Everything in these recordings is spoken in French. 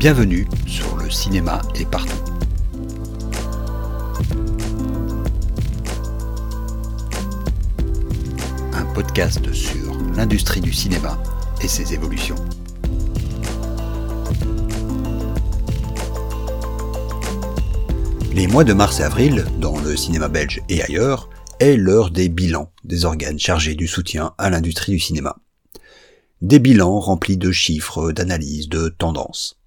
Bienvenue sur le cinéma est partout. Un podcast sur l'industrie du cinéma et ses évolutions. Les mois de mars et avril, dans le cinéma belge et ailleurs, est l'heure des bilans des organes chargés du soutien à l'industrie du cinéma. Des bilans remplis de chiffres, d'analyses, de tendances.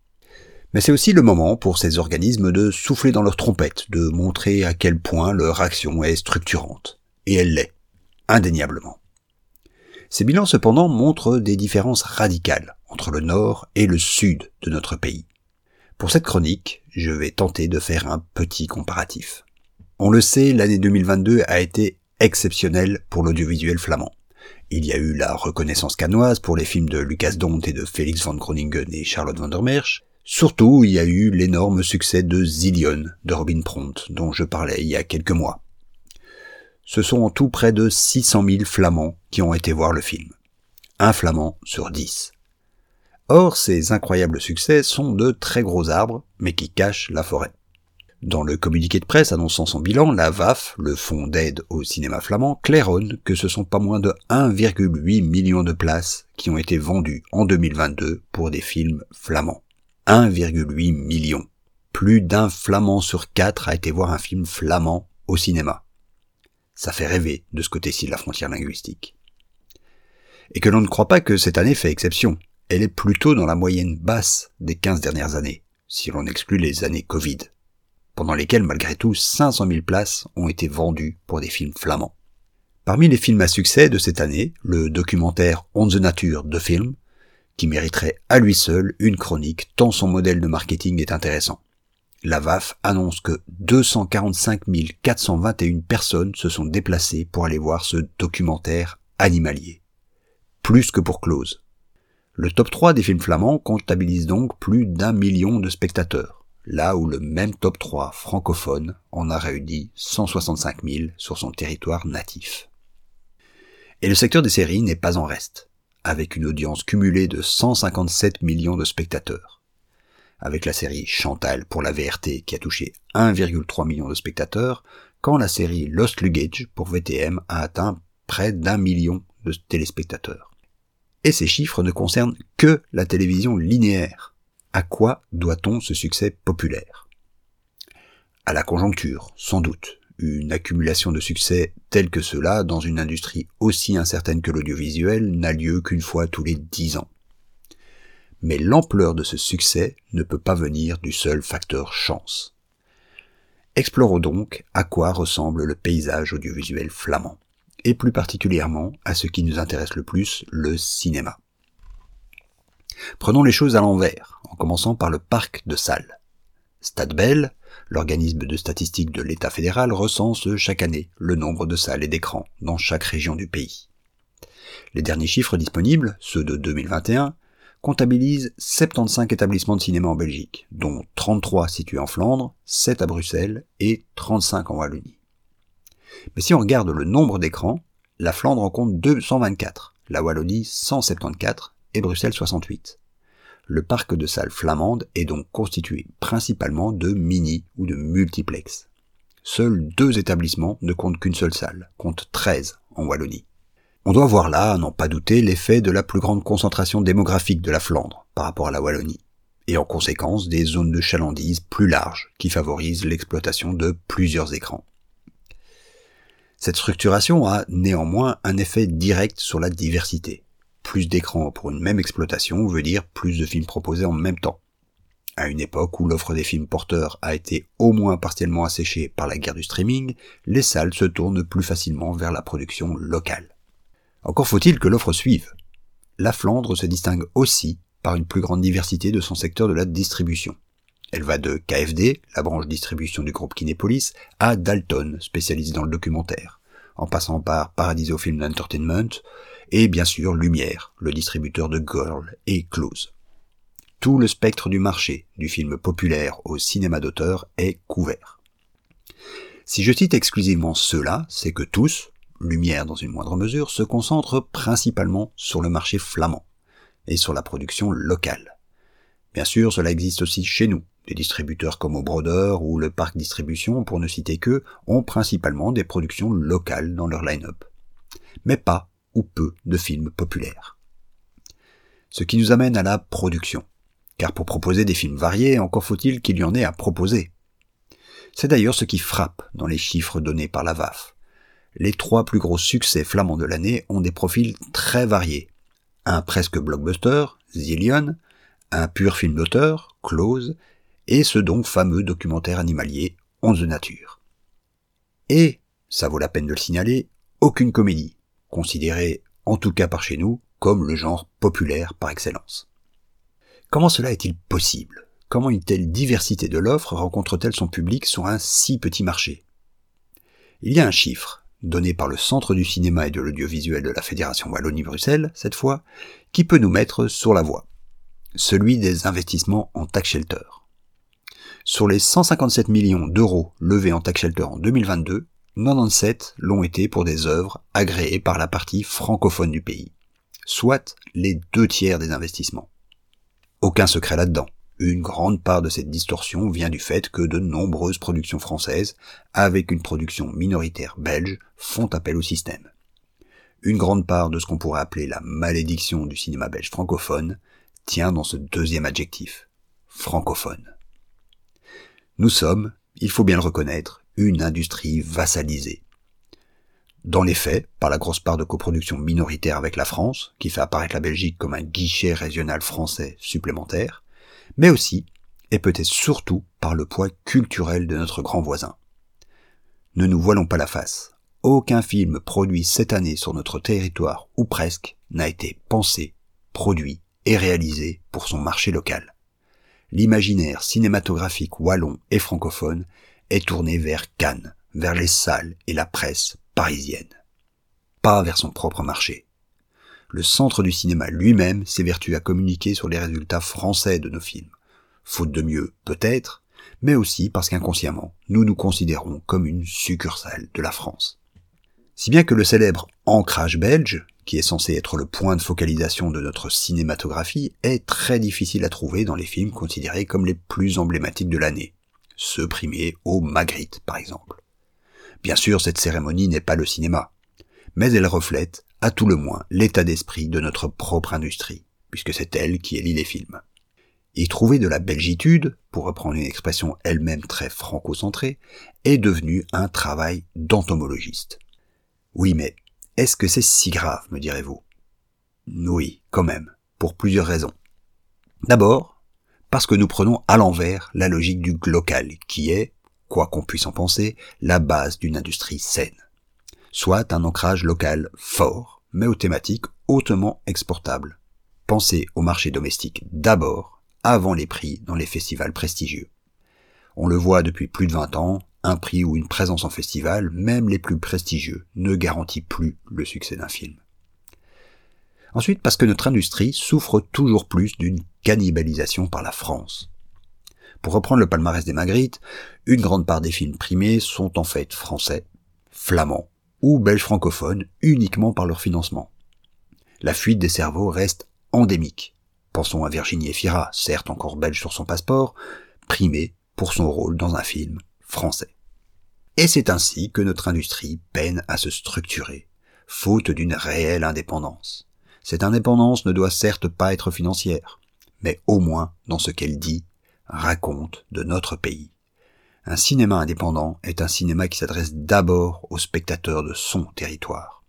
Mais c'est aussi le moment pour ces organismes de souffler dans leur trompette, de montrer à quel point leur action est structurante. Et elle l'est, indéniablement. Ces bilans cependant montrent des différences radicales entre le nord et le sud de notre pays. Pour cette chronique, je vais tenter de faire un petit comparatif. On le sait, l'année 2022 a été exceptionnelle pour l'audiovisuel flamand. Il y a eu la reconnaissance canoise pour les films de Lucas Dont et de Felix van Groningen et Charlotte van der Merch, Surtout, il y a eu l'énorme succès de Zillion de Robin Pront, dont je parlais il y a quelques mois. Ce sont en tout près de 600 000 flamands qui ont été voir le film. Un flamand sur dix. Or, ces incroyables succès sont de très gros arbres, mais qui cachent la forêt. Dans le communiqué de presse annonçant son bilan, la VAF, le Fonds d'aide au cinéma flamand, claironne que ce sont pas moins de 1,8 million de places qui ont été vendues en 2022 pour des films flamands. 1,8 million. Plus d'un flamand sur quatre a été voir un film flamand au cinéma. Ça fait rêver de ce côté-ci de la frontière linguistique. Et que l'on ne croit pas que cette année fait exception. Elle est plutôt dans la moyenne basse des 15 dernières années, si l'on exclut les années Covid, pendant lesquelles malgré tout 500 000 places ont été vendues pour des films flamands. Parmi les films à succès de cette année, le documentaire On the Nature de film qui mériterait à lui seul une chronique tant son modèle de marketing est intéressant. La VAF annonce que 245 421 personnes se sont déplacées pour aller voir ce documentaire animalier. Plus que pour Close. Le top 3 des films flamands comptabilise donc plus d'un million de spectateurs, là où le même top 3 francophone en a réuni 165 000 sur son territoire natif. Et le secteur des séries n'est pas en reste avec une audience cumulée de 157 millions de spectateurs. Avec la série Chantal pour la VRT qui a touché 1,3 million de spectateurs, quand la série Lost Luggage pour VTM a atteint près d'un million de téléspectateurs. Et ces chiffres ne concernent que la télévision linéaire. À quoi doit-on ce succès populaire? À la conjoncture, sans doute, une accumulation de succès tel que cela dans une industrie aussi incertaine que l'audiovisuel n'a lieu qu'une fois tous les dix ans. Mais l'ampleur de ce succès ne peut pas venir du seul facteur chance. Explorons donc à quoi ressemble le paysage audiovisuel flamand, et plus particulièrement à ce qui nous intéresse le plus, le cinéma. Prenons les choses à l'envers, en commençant par le parc de salles. Stade L'organisme de statistique de l'État fédéral recense chaque année le nombre de salles et d'écrans dans chaque région du pays. Les derniers chiffres disponibles, ceux de 2021, comptabilisent 75 établissements de cinéma en Belgique, dont 33 situés en Flandre, 7 à Bruxelles et 35 en Wallonie. Mais si on regarde le nombre d'écrans, la Flandre en compte 224, la Wallonie 174 et Bruxelles 68 le parc de salles flamandes est donc constitué principalement de mini ou de multiplex. Seuls deux établissements ne comptent qu'une seule salle, comptent 13 en Wallonie. On doit voir là, à n'en pas douter, l'effet de la plus grande concentration démographique de la Flandre par rapport à la Wallonie, et en conséquence des zones de chalandise plus larges qui favorisent l'exploitation de plusieurs écrans. Cette structuration a néanmoins un effet direct sur la diversité plus d'écrans pour une même exploitation veut dire plus de films proposés en même temps. À une époque où l'offre des films porteurs a été au moins partiellement asséchée par la guerre du streaming, les salles se tournent plus facilement vers la production locale. Encore faut-il que l'offre suive. La Flandre se distingue aussi par une plus grande diversité de son secteur de la distribution. Elle va de KFD, la branche distribution du groupe Kinépolis, à Dalton, spécialisé dans le documentaire, en passant par Paradiso Film Entertainment, et bien sûr Lumière, le distributeur de Girl et Close. Tout le spectre du marché du film populaire au cinéma d'auteur est couvert. Si je cite exclusivement ceux-là, c'est que tous, Lumière dans une moindre mesure, se concentrent principalement sur le marché flamand et sur la production locale. Bien sûr, cela existe aussi chez nous. Des distributeurs comme au Broder ou le Parc Distribution, pour ne citer que, ont principalement des productions locales dans leur line-up. Mais pas ou peu de films populaires. Ce qui nous amène à la production. Car pour proposer des films variés, encore faut-il qu'il y en ait à proposer. C'est d'ailleurs ce qui frappe dans les chiffres donnés par la VAF. Les trois plus gros succès flamands de l'année ont des profils très variés. Un presque blockbuster, Zillion, un pur film d'auteur, Close, et ce donc fameux documentaire animalier, Onze nature. Et, ça vaut la peine de le signaler, aucune comédie, considérée, en tout cas par chez nous, comme le genre populaire par excellence. Comment cela est-il possible? Comment une telle diversité de l'offre rencontre-t-elle son public sur un si petit marché? Il y a un chiffre, donné par le Centre du cinéma et de l'audiovisuel de la Fédération Wallonie-Bruxelles, cette fois, qui peut nous mettre sur la voie celui des investissements en tax shelter. Sur les 157 millions d'euros levés en tax shelter en 2022, 97 l'ont été pour des œuvres agréées par la partie francophone du pays, soit les deux tiers des investissements. Aucun secret là-dedans. Une grande part de cette distorsion vient du fait que de nombreuses productions françaises, avec une production minoritaire belge, font appel au système. Une grande part de ce qu'on pourrait appeler la malédiction du cinéma belge francophone tient dans ce deuxième adjectif, francophone. Nous sommes, il faut bien le reconnaître, une industrie vassalisée. Dans les faits, par la grosse part de coproduction minoritaire avec la France, qui fait apparaître la Belgique comme un guichet régional français supplémentaire, mais aussi, et peut-être surtout, par le poids culturel de notre grand voisin. Ne nous voilons pas la face. Aucun film produit cette année sur notre territoire, ou presque, n'a été pensé, produit et réalisé pour son marché local. L'imaginaire cinématographique wallon et francophone est tourné vers Cannes, vers les salles et la presse parisienne. Pas vers son propre marché. Le centre du cinéma lui-même s'évertue à communiquer sur les résultats français de nos films. Faute de mieux, peut-être, mais aussi parce qu'inconsciemment, nous nous considérons comme une succursale de la France. Si bien que le célèbre ancrage belge, qui est censé être le point de focalisation de notre cinématographie, est très difficile à trouver dans les films considérés comme les plus emblématiques de l'année. Ceux primés au Magritte, par exemple. Bien sûr, cette cérémonie n'est pas le cinéma, mais elle reflète, à tout le moins, l'état d'esprit de notre propre industrie, puisque c'est elle qui élit les films. Y trouver de la belgitude, pour reprendre une expression elle-même très franco-centrée, est devenu un travail d'entomologiste. Oui, mais est-ce que c'est si grave, me direz-vous? Oui, quand même, pour plusieurs raisons. D'abord, parce que nous prenons à l'envers la logique du local, qui est, quoi qu'on puisse en penser, la base d'une industrie saine. Soit un ancrage local fort, mais aux thématiques hautement exportables. Pensez au marché domestique d'abord, avant les prix dans les festivals prestigieux. On le voit depuis plus de 20 ans, un prix ou une présence en festival, même les plus prestigieux, ne garantit plus le succès d'un film. Ensuite, parce que notre industrie souffre toujours plus d'une cannibalisation par la France. Pour reprendre le palmarès des Magritte, une grande part des films primés sont en fait français, flamands ou belges francophones uniquement par leur financement. La fuite des cerveaux reste endémique. Pensons à Virginie Efira, certes encore belge sur son passeport, primée pour son rôle dans un film français. Et c'est ainsi que notre industrie peine à se structurer, faute d'une réelle indépendance. Cette indépendance ne doit certes pas être financière, mais au moins dans ce qu'elle dit, raconte de notre pays. Un cinéma indépendant est un cinéma qui s'adresse d'abord aux spectateurs de son territoire.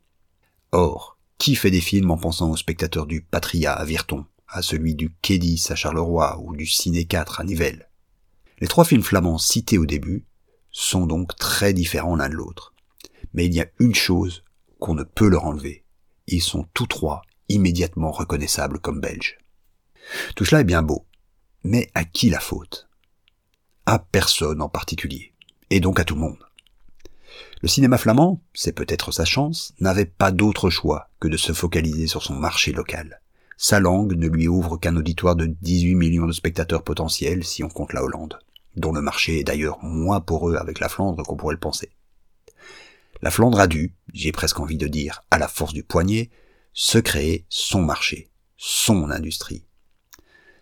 Or, qui fait des films en pensant aux spectateurs du Patria à Virton, à celui du Kédis à Charleroi ou du Ciné 4 à Nivelles? Les trois films flamands cités au début sont donc très différents l'un de l'autre. Mais il y a une chose qu'on ne peut leur enlever. Ils sont tous trois immédiatement reconnaissables comme belges. Tout cela est bien beau. Mais à qui la faute? À personne en particulier. Et donc à tout le monde. Le cinéma flamand, c'est peut-être sa chance, n'avait pas d'autre choix que de se focaliser sur son marché local. Sa langue ne lui ouvre qu'un auditoire de 18 millions de spectateurs potentiels si on compte la Hollande dont le marché est d'ailleurs moins poreux avec la Flandre qu'on pourrait le penser. La Flandre a dû, j'ai presque envie de dire à la force du poignet, se créer son marché, son industrie.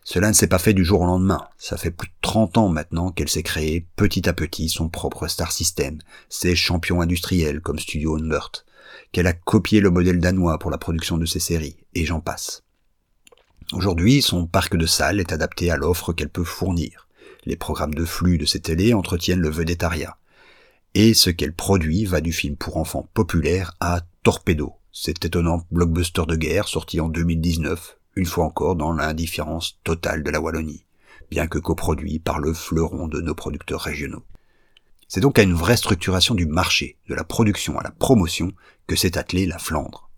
Cela ne s'est pas fait du jour au lendemain. Ça fait plus de 30 ans maintenant qu'elle s'est créée petit à petit son propre star system, ses champions industriels comme Studio Onwert, qu'elle a copié le modèle danois pour la production de ses séries, et j'en passe. Aujourd'hui, son parc de salles est adapté à l'offre qu'elle peut fournir. Les programmes de flux de ses télés entretiennent le vedettariat. Et ce qu'elle produit va du film pour enfants populaire à Torpedo, cet étonnant blockbuster de guerre sorti en 2019, une fois encore dans l'indifférence totale de la Wallonie, bien que coproduit par le fleuron de nos producteurs régionaux. C'est donc à une vraie structuration du marché, de la production à la promotion, que s'est attelée la Flandre.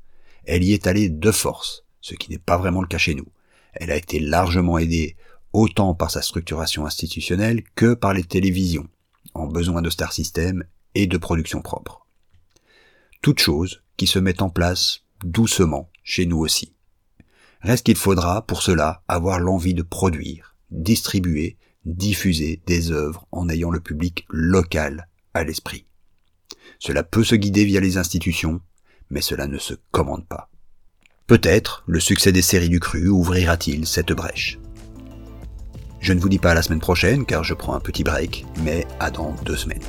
Elle y est allée de force, ce qui n'est pas vraiment le cas chez nous. Elle a été largement aidée autant par sa structuration institutionnelle que par les télévisions, en besoin de star system et de production propre. Toute chose qui se met en place doucement chez nous aussi. Reste qu'il faudra, pour cela, avoir l'envie de produire, distribuer, diffuser des œuvres en ayant le public local à l'esprit. Cela peut se guider via les institutions, mais cela ne se commande pas. Peut-être le succès des séries du cru ouvrira-t-il cette brèche. Je ne vous dis pas à la semaine prochaine car je prends un petit break, mais à dans deux semaines.